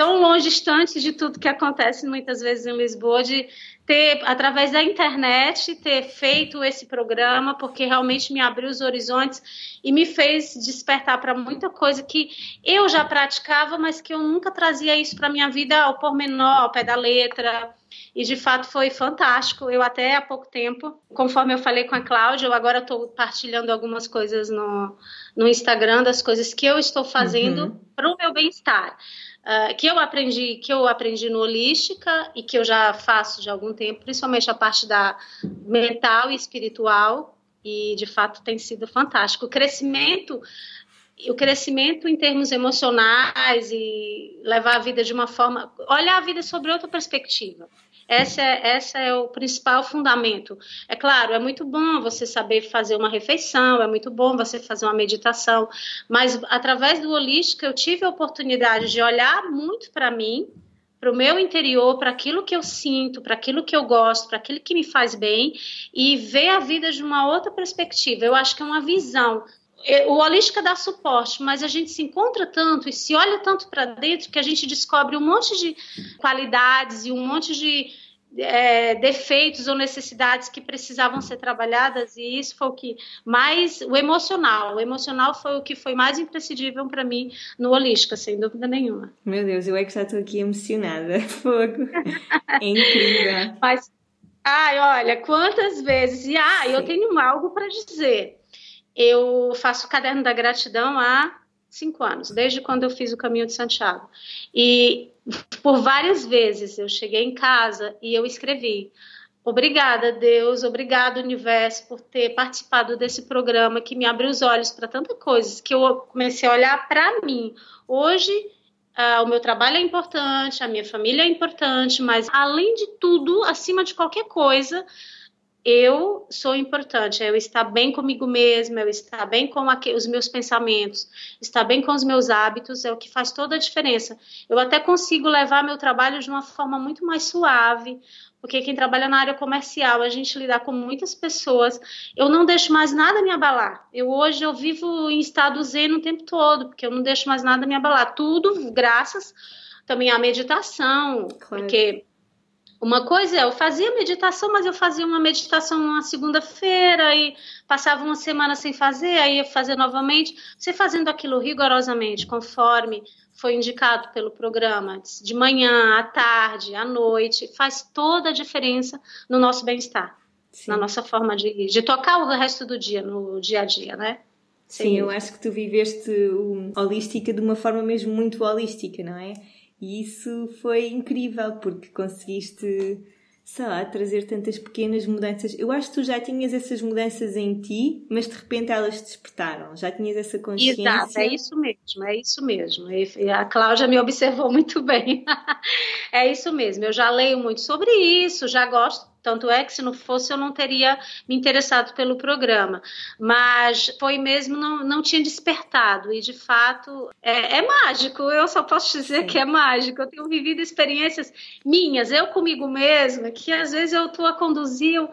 tão longe, distante de tudo que acontece muitas vezes em Lisboa, de ter, através da internet, ter feito esse programa, porque realmente me abriu os horizontes e me fez despertar para muita coisa que eu já praticava, mas que eu nunca trazia isso para minha vida ao pormenor, ao pé da letra. E de fato foi fantástico. Eu até há pouco tempo, conforme eu falei com a Cláudia, eu agora estou partilhando algumas coisas no, no Instagram das coisas que eu estou fazendo uhum. para o meu bem-estar. Uh, que eu aprendi que eu aprendi no holística e que eu já faço de algum tempo, principalmente a parte da mental e espiritual e de fato tem sido fantástico. O crescimento o crescimento em termos emocionais e levar a vida de uma forma, olhar a vida sobre outra perspectiva. Essa é, essa é o principal fundamento. É claro, é muito bom você saber fazer uma refeição, é muito bom você fazer uma meditação, mas através do holístico eu tive a oportunidade de olhar muito para mim, para o meu interior, para aquilo que eu sinto, para aquilo que eu gosto, para aquilo que me faz bem e ver a vida de uma outra perspectiva. Eu acho que é uma visão. É, o holística dá suporte, mas a gente se encontra tanto e se olha tanto para dentro que a gente descobre um monte de qualidades e um monte de é, defeitos ou necessidades que precisavam ser trabalhadas e isso foi o que mais o emocional. O emocional foi o que foi mais imprescindível para mim no holística sem dúvida nenhuma. Meu Deus eu é que já estou aqui emocionada. *laughs* Fogo. É incrível. Mas ai olha quantas vezes e ah eu tenho algo para dizer eu faço o caderno da gratidão há cinco anos, desde quando eu fiz o caminho de Santiago. E por várias vezes eu cheguei em casa e eu escrevi. Obrigada, Deus, obrigado, universo, por ter participado desse programa que me abriu os olhos para tantas coisas, que eu comecei a olhar para mim. Hoje, uh, o meu trabalho é importante, a minha família é importante, mas além de tudo, acima de qualquer coisa, eu sou importante, é eu estar bem comigo mesma, eu estar bem com os meus pensamentos, estar bem com os meus hábitos é o que faz toda a diferença. Eu até consigo levar meu trabalho de uma forma muito mais suave, porque quem trabalha na área comercial, a gente lidar com muitas pessoas, eu não deixo mais nada me abalar. Eu hoje eu vivo em estado zen o tempo todo, porque eu não deixo mais nada me abalar. Tudo graças também à meditação, claro. porque uma coisa é, eu fazia meditação, mas eu fazia uma meditação uma segunda-feira e passava uma semana sem fazer, aí ia fazer novamente. Você fazendo aquilo rigorosamente, conforme foi indicado pelo programa, de manhã, à tarde, à noite, faz toda a diferença no nosso bem-estar, na nossa forma de, de tocar o resto do dia, no dia a dia, né? Sim, eu acho que tu viveste o holística de uma forma mesmo muito holística, não é? E isso foi incrível porque conseguiste, lá, trazer tantas pequenas mudanças. Eu acho que tu já tinhas essas mudanças em ti, mas de repente elas despertaram. Já tinhas essa consciência. Exato, é isso mesmo, é isso mesmo. A Cláudia me observou *laughs* muito bem. é isso mesmo. Eu já leio muito sobre isso, já gosto tanto é que se não fosse eu não teria me interessado pelo programa. Mas foi mesmo, não, não tinha despertado. E de fato é, é mágico. Eu só posso dizer Sim. que é mágico. Eu tenho vivido experiências minhas, eu comigo mesma, que às vezes eu estou a conduzir, eu,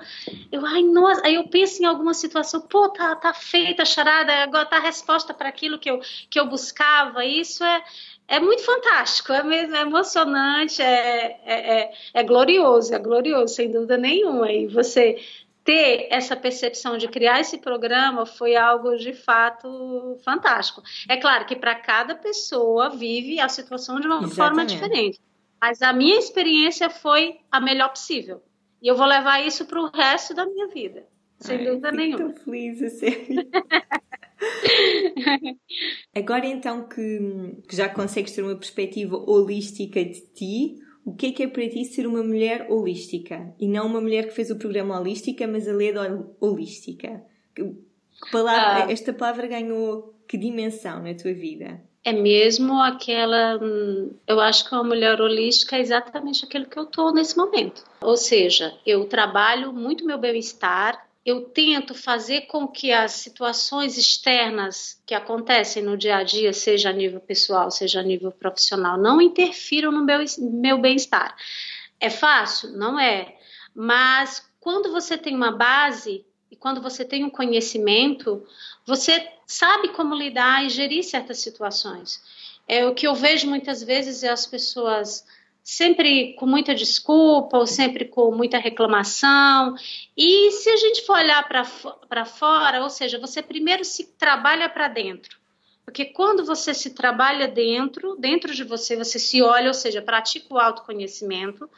eu, ai, nossa, aí eu penso em alguma situação, pô, tá, tá feita a charada, agora tá a resposta para aquilo que eu, que eu buscava. Isso é é muito fantástico, é mesmo é emocionante, é, é, é, é, glorioso, é glorioso, sem dúvida nenhuma. E você ter essa percepção de criar esse programa foi algo de fato fantástico. É claro que para cada pessoa vive a situação de uma Exatamente. forma diferente, mas a minha experiência foi a melhor possível. E eu vou levar isso para o resto da minha vida, sem Ai, dúvida nenhuma. Estou feliz, a sério. *laughs* *laughs* Agora então que, que, já consegues ter uma perspectiva holística de ti, o que é que é para ti ser uma mulher holística? E não uma mulher que fez o programa holística, mas a leda holística. Palavra, ah. Esta palavra ganhou que dimensão na tua vida? É mesmo aquela. Hum, eu acho que uma mulher holística é exatamente aquilo que eu estou nesse momento. Ou seja, eu trabalho muito meu bem-estar, eu tento fazer com que as situações externas que acontecem no dia a dia, seja a nível pessoal, seja a nível profissional, não interfiram no meu, meu bem-estar. É fácil? Não é. Mas quando você tem uma base e quando você tem um conhecimento, você sabe como lidar e gerir certas situações. É o que eu vejo muitas vezes é as pessoas sempre com muita desculpa ou sempre com muita reclamação. E se a gente for olhar para fora, ou seja, você primeiro se trabalha para dentro. Porque quando você se trabalha dentro, dentro de você, você se olha, ou seja, pratica o autoconhecimento,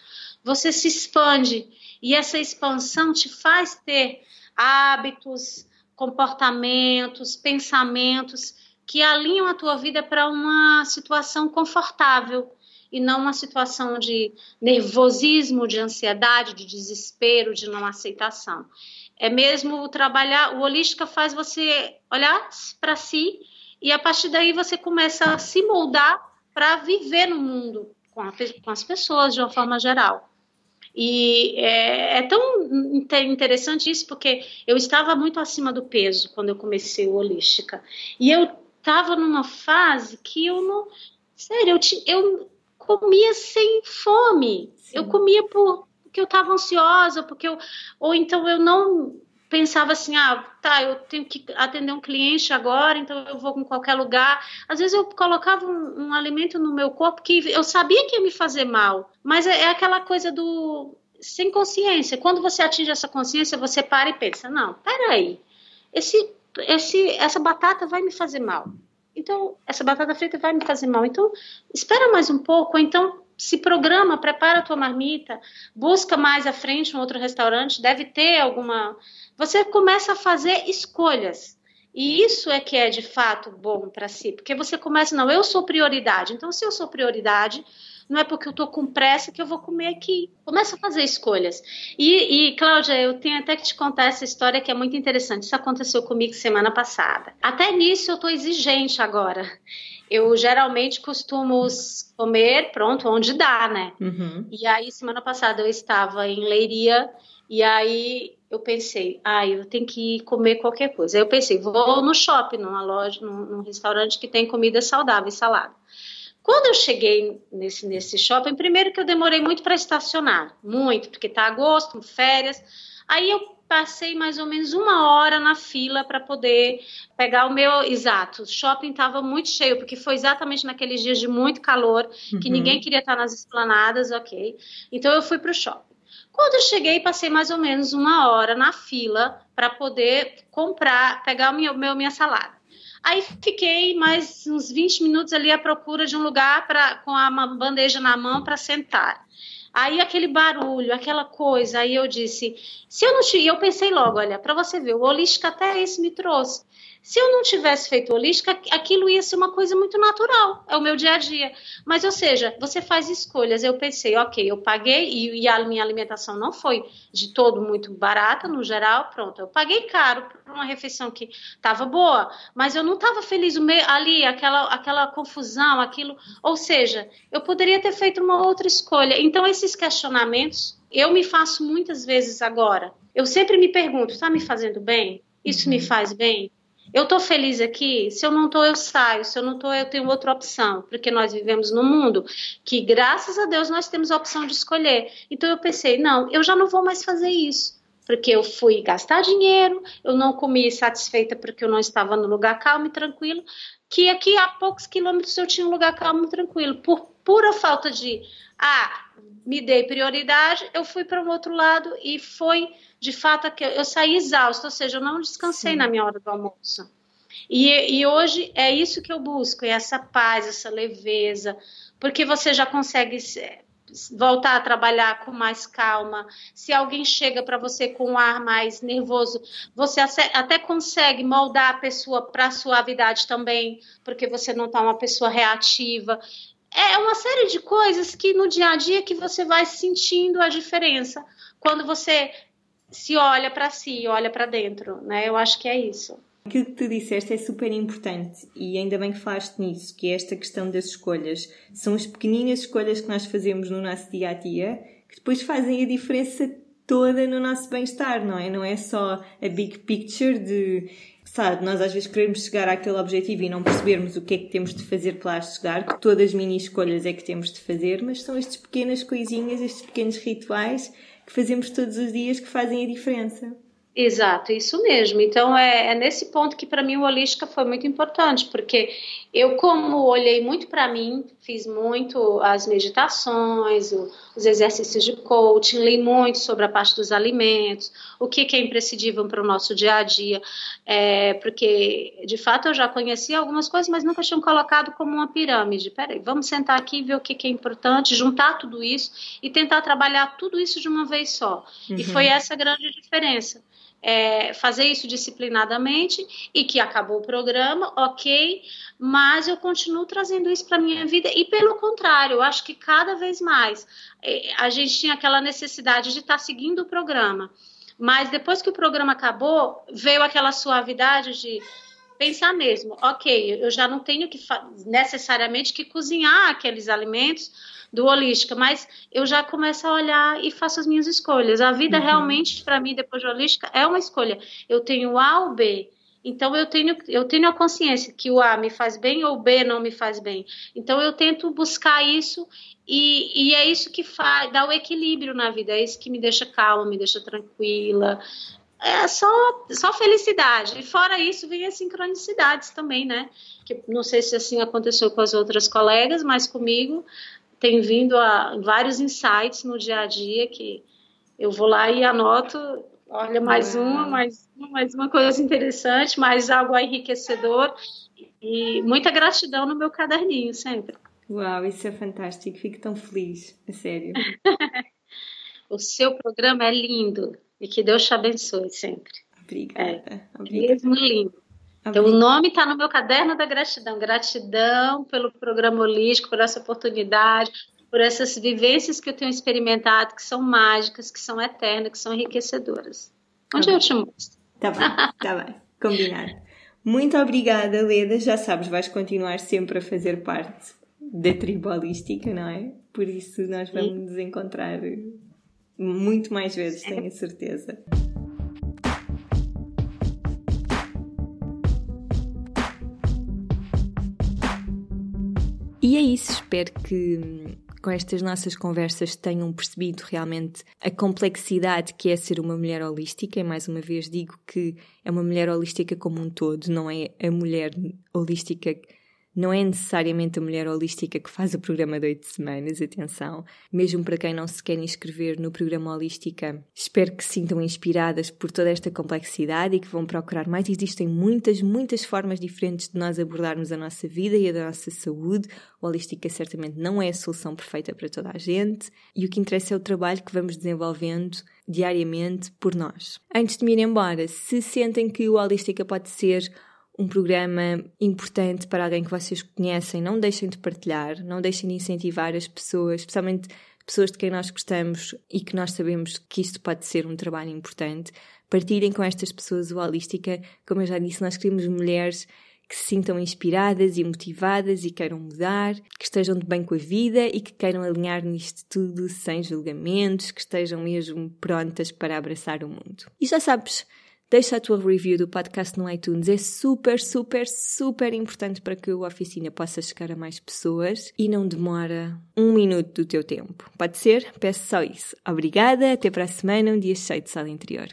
você se expande. E essa expansão te faz ter hábitos, comportamentos, pensamentos que alinham a tua vida para uma situação confortável e não uma situação de nervosismo, de ansiedade, de desespero, de não aceitação. É mesmo trabalhar, o holística faz você olhar para si e a partir daí você começa a se moldar para viver no mundo com, a, com, as pessoas de uma forma geral. E é, é, tão interessante isso porque eu estava muito acima do peso quando eu comecei o holística e eu estava numa fase que eu não, sério, eu, eu comia sem fome. Sim. Eu comia por, porque eu estava ansiosa, porque eu, ou então eu não pensava assim, ah, tá, eu tenho que atender um cliente agora, então eu vou em qualquer lugar. Às vezes eu colocava um, um alimento no meu corpo que eu sabia que ia me fazer mal, mas é, é aquela coisa do sem consciência. Quando você atinge essa consciência, você para e pensa, não, peraí, esse, esse, essa batata vai me fazer mal. Então, essa batata frita vai me fazer mal. Então, espera mais um pouco, então se programa, prepara a tua marmita, busca mais à frente um outro restaurante, deve ter alguma. Você começa a fazer escolhas. E isso é que é de fato bom para si, porque você começa, não, eu sou prioridade. Então, se eu sou prioridade, não é porque eu estou com pressa que eu vou comer aqui. Começa a fazer escolhas. E, e, Cláudia, eu tenho até que te contar essa história que é muito interessante. Isso aconteceu comigo semana passada. Até nisso eu estou exigente agora. Eu geralmente costumo comer, pronto, onde dá, né? Uhum. E aí, semana passada, eu estava em Leiria e aí eu pensei, ah, eu tenho que comer qualquer coisa. Aí eu pensei, vou no shopping, numa loja, num, num restaurante que tem comida saudável e salada. Quando eu cheguei nesse, nesse shopping, primeiro que eu demorei muito para estacionar, muito, porque tá agosto, férias. Aí eu passei mais ou menos uma hora na fila para poder pegar o meu exato. O shopping estava muito cheio, porque foi exatamente naqueles dias de muito calor, que uhum. ninguém queria estar nas esplanadas, ok. Então eu fui para o shopping. Quando eu cheguei, passei mais ou menos uma hora na fila para poder comprar, pegar o meu, meu minha salada. Aí fiquei mais uns 20 minutos ali à procura de um lugar pra, com a bandeja na mão para sentar. Aí aquele barulho, aquela coisa, aí eu disse, se eu não te, eu pensei logo, olha, para você ver, o holística até esse me trouxe. Se eu não tivesse feito holística, aquilo ia ser uma coisa muito natural, é o meu dia a dia. Mas, ou seja, você faz escolhas. Eu pensei, ok, eu paguei e, e a minha alimentação não foi de todo muito barata, no geral, pronto. Eu paguei caro por uma refeição que estava boa, mas eu não estava feliz ali, aquela, aquela confusão, aquilo. Ou seja, eu poderia ter feito uma outra escolha. Então, esses questionamentos eu me faço muitas vezes agora. Eu sempre me pergunto: está me fazendo bem? Isso uhum. me faz bem? Eu estou feliz aqui? Se eu não estou, eu saio. Se eu não estou, eu tenho outra opção. Porque nós vivemos num mundo que, graças a Deus, nós temos a opção de escolher. Então eu pensei, não, eu já não vou mais fazer isso. Porque eu fui gastar dinheiro, eu não comi satisfeita porque eu não estava no lugar calmo e tranquilo. Que aqui a poucos quilômetros eu tinha um lugar calmo e tranquilo. Por pura falta de, ah, me dei prioridade, eu fui para um outro lado e foi de fato, eu saí exausta, ou seja, eu não descansei Sim. na minha hora do almoço. E, e hoje é isso que eu busco, é essa paz, essa leveza, porque você já consegue voltar a trabalhar com mais calma. Se alguém chega para você com um ar mais nervoso, você até consegue moldar a pessoa para suavidade também, porque você não está uma pessoa reativa. É uma série de coisas que no dia a dia que você vai sentindo a diferença quando você se olha para si, olha para dentro, né? Eu acho que é isso. Aquilo que tu disseste é super importante e ainda bem que falaste nisso, que é esta questão das escolhas. São as pequeninas escolhas que nós fazemos no nosso dia a dia que depois fazem a diferença toda no nosso bem-estar, não é? Não é só a big picture de, sabe, nós às vezes queremos chegar àquele objetivo e não percebermos o que é que temos de fazer para lá chegar, que todas as mini escolhas é que temos de fazer, mas são estas pequenas coisinhas, estes pequenos rituais que fazemos todos os dias que fazem a diferença. Exato, isso mesmo. Então é, é nesse ponto que para mim o holística foi muito importante, porque eu como olhei muito para mim, fiz muito as meditações, os exercícios de coaching, li muito sobre a parte dos alimentos, o que, que é imprescindível para o nosso dia a dia, é, porque de fato eu já conhecia algumas coisas, mas nunca tinha colocado como uma pirâmide. Peraí, vamos sentar aqui e ver o que, que é importante, juntar tudo isso e tentar trabalhar tudo isso de uma vez só. Uhum. E foi essa a grande diferença é, fazer isso disciplinadamente e que acabou o programa, ok, mas eu continuo trazendo isso para minha vida e pelo contrário, eu acho que cada vez mais é, a gente tinha aquela necessidade de estar tá seguindo o programa, mas depois que o programa acabou, veio aquela suavidade de pensar mesmo, ok, eu já não tenho que necessariamente que cozinhar aqueles alimentos do holística, mas eu já começo a olhar e faço as minhas escolhas. A vida uhum. realmente, para mim, depois de holística, é uma escolha. Eu tenho A ou B. Então eu tenho, eu tenho a consciência que o A me faz bem ou o B não me faz bem. Então eu tento buscar isso e, e é isso que faz, dá o equilíbrio na vida, é isso que me deixa calma, me deixa tranquila. É só, só felicidade. E fora isso, vem as sincronicidades também, né? Que não sei se assim aconteceu com as outras colegas, mas comigo tem vindo a vários insights no dia a dia que eu vou lá e anoto, olha mais uma, mais uma, mais uma coisa interessante, mais algo enriquecedor e muita gratidão no meu caderninho sempre. Uau, isso é fantástico, fico tão feliz, a sério. *laughs* o seu programa é lindo e que Deus te abençoe sempre. Obrigada. É, obrigada. mesmo lindo. Então, o nome está no meu caderno da gratidão. Gratidão pelo programa holístico, por essa oportunidade, por essas vivências que eu tenho experimentado, que são mágicas, que são eternas, que são enriquecedoras. Onde tá eu te mostro? Tá bem, tá bem. Combinado. Muito obrigada, Leda. Já sabes, vais continuar sempre a fazer parte da tribo holística, não é? Por isso nós vamos nos encontrar muito mais vezes, tenho a certeza. E é isso, espero que com estas nossas conversas tenham percebido realmente a complexidade que é ser uma mulher holística. E mais uma vez digo que é uma mulher holística como um todo, não é a mulher holística não é necessariamente a mulher holística que faz o programa de oito semanas, atenção. Mesmo para quem não se quer inscrever no programa Holística, espero que se sintam inspiradas por toda esta complexidade e que vão procurar mais. Existem muitas, muitas formas diferentes de nós abordarmos a nossa vida e a da nossa saúde. O Holística certamente não é a solução perfeita para toda a gente e o que interessa é o trabalho que vamos desenvolvendo diariamente por nós. Antes de me ir embora, se sentem que o Holística pode ser um programa importante para alguém que vocês conhecem, não deixem de partilhar, não deixem de incentivar as pessoas, especialmente pessoas de quem nós gostamos e que nós sabemos que isto pode ser um trabalho importante. Partilhem com estas pessoas o Holística. Como eu já disse, nós queremos mulheres que se sintam inspiradas e motivadas e queiram mudar, que estejam de bem com a vida e que queiram alinhar nisto tudo sem julgamentos, que estejam mesmo prontas para abraçar o mundo. E já sabes, Deixa a tua review do podcast no iTunes. É super, super, super importante para que a oficina possa chegar a mais pessoas e não demora um minuto do teu tempo. Pode ser? Peço só isso. Obrigada, até para a semana, um dia cheio de sala interior.